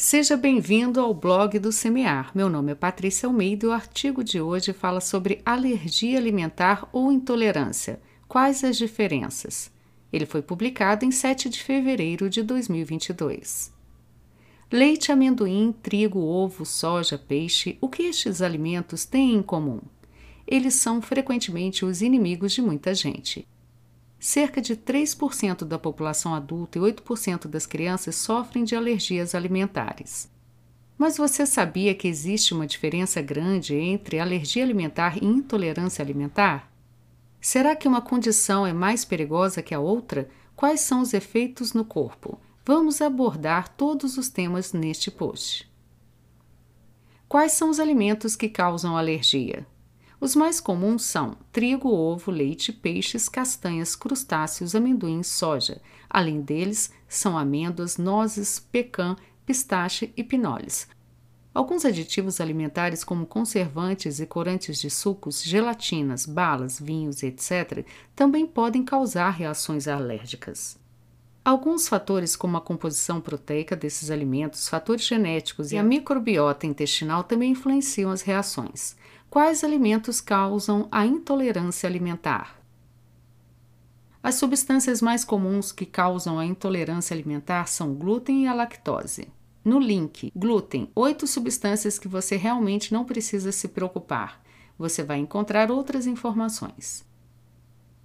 Seja bem-vindo ao blog do Semear. Meu nome é Patrícia Almeida e o artigo de hoje fala sobre alergia alimentar ou intolerância. Quais as diferenças? Ele foi publicado em 7 de fevereiro de 2022. Leite, amendoim, trigo, ovo, soja, peixe, o que estes alimentos têm em comum? Eles são frequentemente os inimigos de muita gente. Cerca de 3% da população adulta e 8% das crianças sofrem de alergias alimentares. Mas você sabia que existe uma diferença grande entre alergia alimentar e intolerância alimentar? Será que uma condição é mais perigosa que a outra? Quais são os efeitos no corpo? Vamos abordar todos os temas neste post. Quais são os alimentos que causam alergia? Os mais comuns são trigo, ovo, leite, peixes, castanhas, crustáceos, amendoins, soja. Além deles, são amêndoas, nozes, pecan, pistache e pinoles. Alguns aditivos alimentares, como conservantes e corantes de sucos, gelatinas, balas, vinhos, etc., também podem causar reações alérgicas. Alguns fatores, como a composição proteica desses alimentos, fatores genéticos e a microbiota intestinal, também influenciam as reações. Quais alimentos causam a intolerância alimentar? As substâncias mais comuns que causam a intolerância alimentar são glúten e a lactose. No link Glúten, oito substâncias que você realmente não precisa se preocupar. Você vai encontrar outras informações.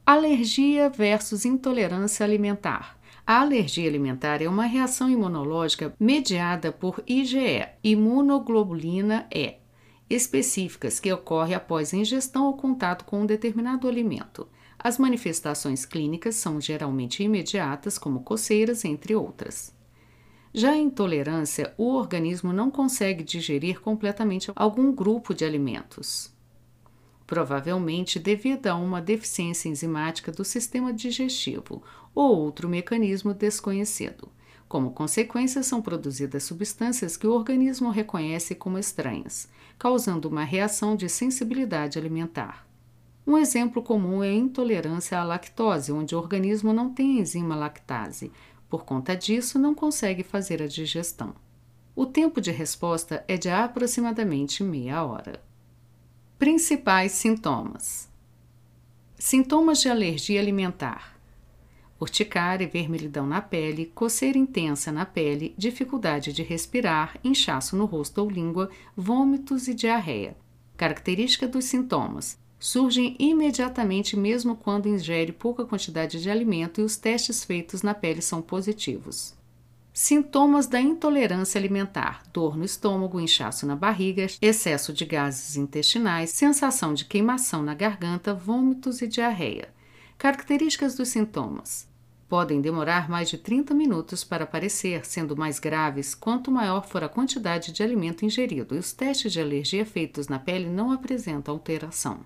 Alergia versus intolerância alimentar. A alergia alimentar é uma reação imunológica mediada por IgE, imunoglobulina E, específicas que ocorre após ingestão ou contato com um determinado alimento. As manifestações clínicas são geralmente imediatas, como coceiras, entre outras. Já a intolerância, o organismo não consegue digerir completamente algum grupo de alimentos, provavelmente devido a uma deficiência enzimática do sistema digestivo ou outro mecanismo desconhecido. Como consequência, são produzidas substâncias que o organismo reconhece como estranhas, causando uma reação de sensibilidade alimentar. Um exemplo comum é a intolerância à lactose, onde o organismo não tem enzima lactase. Por conta disso, não consegue fazer a digestão. O tempo de resposta é de aproximadamente meia hora. Principais sintomas: Sintomas de alergia alimentar urticária e vermelhidão na pele, coceira intensa na pele, dificuldade de respirar, inchaço no rosto ou língua, vômitos e diarreia. Característica dos sintomas: surgem imediatamente mesmo quando ingere pouca quantidade de alimento e os testes feitos na pele são positivos. Sintomas da intolerância alimentar: dor no estômago, inchaço na barriga, excesso de gases intestinais, sensação de queimação na garganta, vômitos e diarreia. Características dos sintomas: podem demorar mais de 30 minutos para aparecer, sendo mais graves quanto maior for a quantidade de alimento ingerido, e os testes de alergia feitos na pele não apresentam alteração.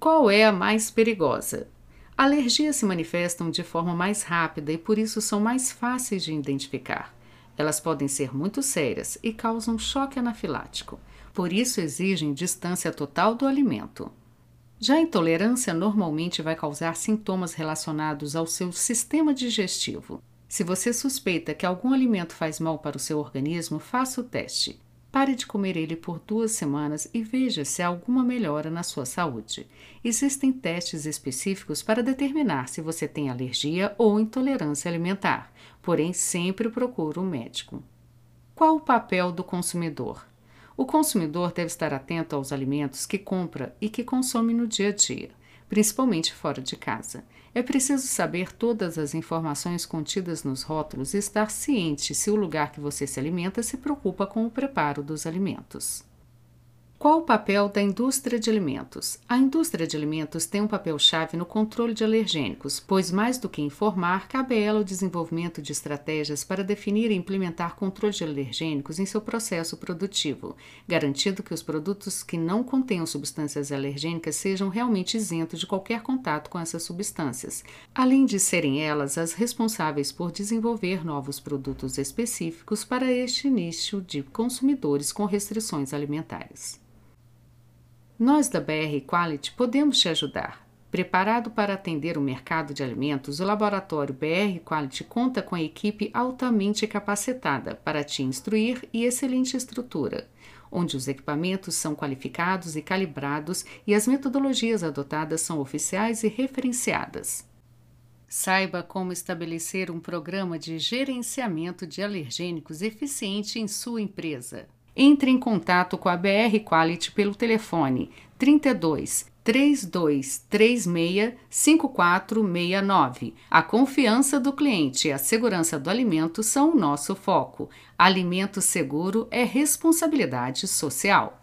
Qual é a mais perigosa? Alergias se manifestam de forma mais rápida e por isso são mais fáceis de identificar. Elas podem ser muito sérias e causam choque anafilático, por isso exigem distância total do alimento. Já a intolerância normalmente vai causar sintomas relacionados ao seu sistema digestivo. Se você suspeita que algum alimento faz mal para o seu organismo, faça o teste. Pare de comer ele por duas semanas e veja se há alguma melhora na sua saúde. Existem testes específicos para determinar se você tem alergia ou intolerância alimentar, porém sempre procure um médico. Qual o papel do consumidor? O consumidor deve estar atento aos alimentos que compra e que consome no dia a dia, principalmente fora de casa. É preciso saber todas as informações contidas nos rótulos e estar ciente se o lugar que você se alimenta se preocupa com o preparo dos alimentos. Qual o papel da indústria de alimentos? A indústria de alimentos tem um papel-chave no controle de alergênicos, pois, mais do que informar, cabe a ela o desenvolvimento de estratégias para definir e implementar controle de alergênicos em seu processo produtivo, garantindo que os produtos que não contenham substâncias alergênicas sejam realmente isentos de qualquer contato com essas substâncias, além de serem elas as responsáveis por desenvolver novos produtos específicos para este nicho de consumidores com restrições alimentares. Nós da BR Quality podemos te ajudar. Preparado para atender o mercado de alimentos, o laboratório BR Quality conta com a equipe altamente capacitada para te instruir e excelente estrutura, onde os equipamentos são qualificados e calibrados e as metodologias adotadas são oficiais e referenciadas. Saiba como estabelecer um programa de gerenciamento de alergênicos eficiente em sua empresa. Entre em contato com a BR Quality pelo telefone 32 3236 5469. A confiança do cliente e a segurança do alimento são o nosso foco. Alimento seguro é responsabilidade social.